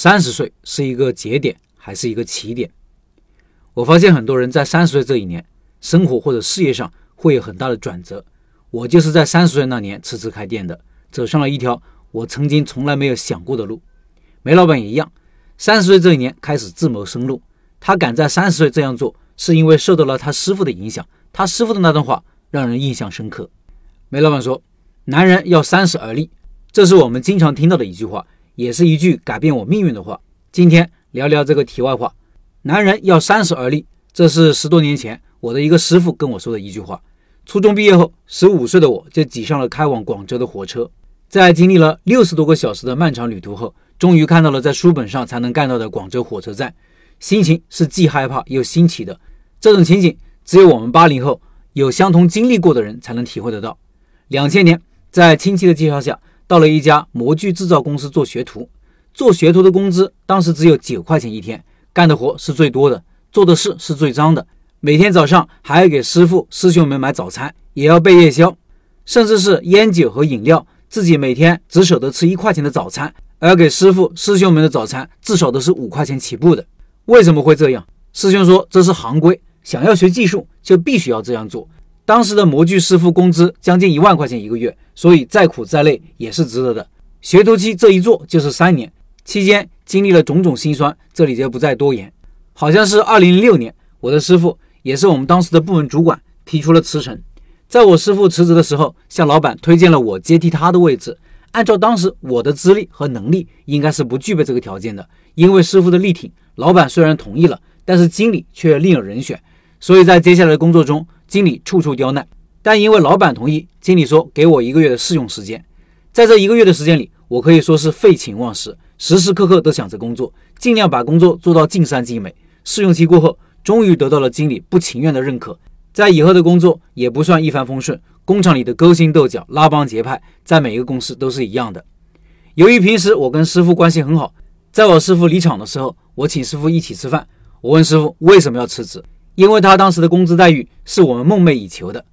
三十岁是一个节点还是一个起点？我发现很多人在三十岁这一年，生活或者事业上会有很大的转折。我就是在三十岁那年辞职开店的，走上了一条我曾经从来没有想过的路。梅老板也一样，三十岁这一年开始自谋生路。他敢在三十岁这样做，是因为受到了他师傅的影响。他师傅的那段话让人印象深刻。梅老板说：“男人要三十而立。”这是我们经常听到的一句话。也是一句改变我命运的话。今天聊聊这个题外话。男人要三十而立，这是十多年前我的一个师傅跟我说的一句话。初中毕业后，十五岁的我就挤上了开往广州的火车，在经历了六十多个小时的漫长旅途后，终于看到了在书本上才能看到的广州火车站，心情是既害怕又新奇的。这种情景只有我们八零后有相同经历过的人才能体会得到。两千年，在亲戚的介绍下。到了一家模具制造公司做学徒，做学徒的工资当时只有九块钱一天，干的活是最多的，做的事是最脏的。每天早上还要给师傅师兄们买早餐，也要备夜宵，甚至是烟酒和饮料，自己每天只舍得吃一块钱的早餐，而给师傅师兄们的早餐至少都是五块钱起步的。为什么会这样？师兄说这是行规，想要学技术就必须要这样做。当时的模具师傅工资将近一万块钱一个月，所以再苦再累也是值得的。学徒期这一做就是三年，期间经历了种种辛酸，这里就不再多言。好像是二零零六年，我的师傅也是我们当时的部门主管提出了辞呈。在我师傅辞职的时候，向老板推荐了我接替他的位置。按照当时我的资历和能力，应该是不具备这个条件的。因为师傅的力挺，老板虽然同意了，但是经理却另有人选。所以在接下来的工作中，经理处处刁难，但因为老板同意，经理说给我一个月的试用时间。在这一个月的时间里，我可以说是废寝忘食，时时刻刻都想着工作，尽量把工作做到尽善尽美。试用期过后，终于得到了经理不情愿的认可，在以后的工作也不算一帆风顺。工厂里的勾心斗角、拉帮结派，在每一个公司都是一样的。由于平时我跟师傅关系很好，在我师傅离场的时候，我请师傅一起吃饭。我问师傅为什么要辞职？因为他当时的工资待遇是我们梦寐以求的。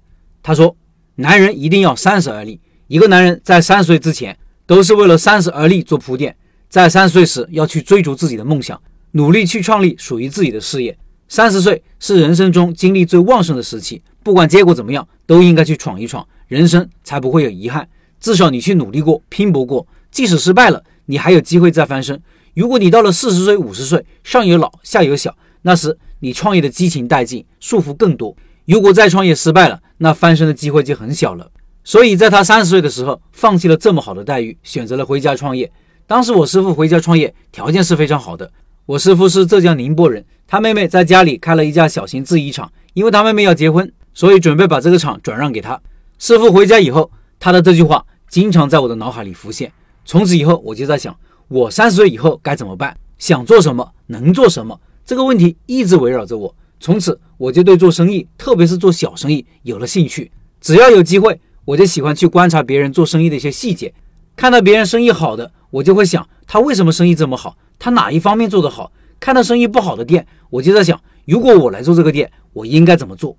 他说：“男人一定要三十而立。一个男人在三十岁之前，都是为了三十而立做铺垫。在三十岁时，要去追逐自己的梦想，努力去创立属于自己的事业。三十岁是人生中精力最旺盛的时期，不管结果怎么样，都应该去闯一闯，人生才不会有遗憾。至少你去努力过，拼搏过，即使失败了，你还有机会再翻身。如果你到了四十岁、五十岁，上有老，下有小，那时……”你创业的激情殆尽，束缚更多。如果再创业失败了，那翻身的机会就很小了。所以，在他三十岁的时候，放弃了这么好的待遇，选择了回家创业。当时我师傅回家创业条件是非常好的。我师傅是浙江宁波人，他妹妹在家里开了一家小型制衣厂，因为他妹妹要结婚，所以准备把这个厂转让给他。师傅回家以后，他的这句话经常在我的脑海里浮现。从此以后，我就在想，我三十岁以后该怎么办？想做什么？能做什么？这个问题一直围绕着我，从此我就对做生意，特别是做小生意有了兴趣。只要有机会，我就喜欢去观察别人做生意的一些细节。看到别人生意好的，我就会想他为什么生意这么好，他哪一方面做得好。看到生意不好的店，我就在想，如果我来做这个店，我应该怎么做？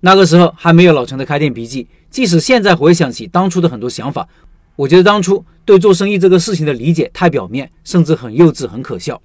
那个时候还没有老陈的开店笔记，即使现在回想起当初的很多想法，我觉得当初对做生意这个事情的理解太表面，甚至很幼稚、很可笑。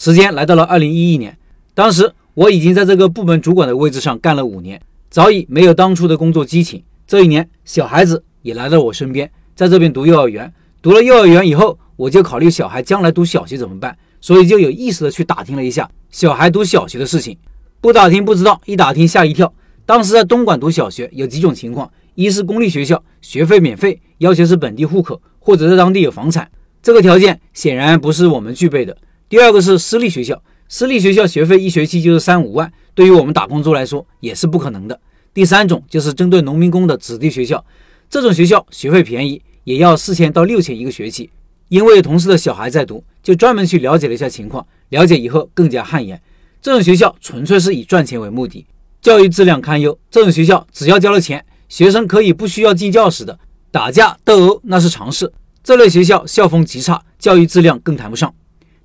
时间来到了二零一一年，当时我已经在这个部门主管的位置上干了五年，早已没有当初的工作激情。这一年，小孩子也来到我身边，在这边读幼儿园。读了幼儿园以后，我就考虑小孩将来读小学怎么办，所以就有意识的去打听了一下小孩读小学的事情。不打听不知道，一打听吓一跳。当时在东莞读小学有几种情况：一是公立学校，学费免费，要求是本地户口或者在当地有房产，这个条件显然不是我们具备的。第二个是私立学校，私立学校学费一学期就是三五万，对于我们打工族来说也是不可能的。第三种就是针对农民工的子弟学校，这种学校学费便宜，也要四千到六千一个学期。因为同事的小孩在读，就专门去了解了一下情况，了解以后更加汗颜。这种学校纯粹是以赚钱为目的，教育质量堪忧。这种学校只要交了钱，学生可以不需要进教室的，打架斗殴那是常事。这类学校校风极差，教育质量更谈不上。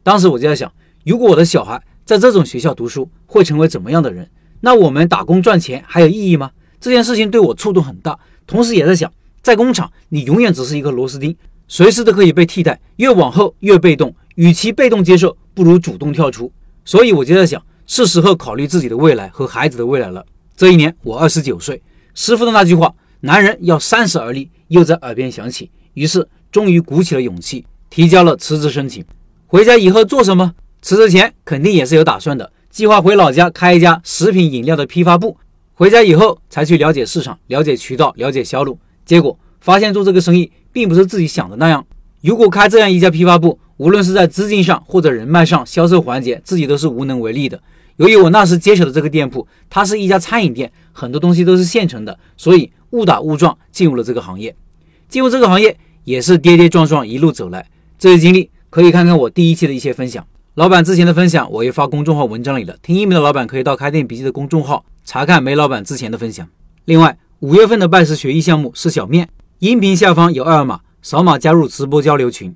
当时我就在想，如果我的小孩在这种学校读书，会成为怎么样的人？那我们打工赚钱还有意义吗？这件事情对我触动很大。同时也在想，在工厂，你永远只是一个螺丝钉，随时都可以被替代，越往后越被动，与其被动接受，不如主动跳出。所以我就在想，是时候考虑自己的未来和孩子的未来了。这一年我二十九岁，师傅的那句话“男人要三十而立”又在耳边响起，于是终于鼓起了勇气，提交了辞职申请。回家以后做什么？辞职前肯定也是有打算的，计划回老家开一家食品饮料的批发部。回家以后才去了解市场、了解渠道、了解销路，结果发现做这个生意并不是自己想的那样。如果开这样一家批发部，无论是在资金上或者人脉上，销售环节自己都是无能为力的。由于我那时接手的这个店铺，它是一家餐饮店，很多东西都是现成的，所以误打误撞进入了这个行业。进入这个行业也是跌跌撞撞一路走来，这些经历可以看看我第一期的一些分享。老板之前的分享，我也发公众号文章里了。听音频的老板可以到开店笔记的公众号查看梅老板之前的分享。另外，五月份的拜师学艺项目是小面，音频下方有二维码，扫码加入直播交流群。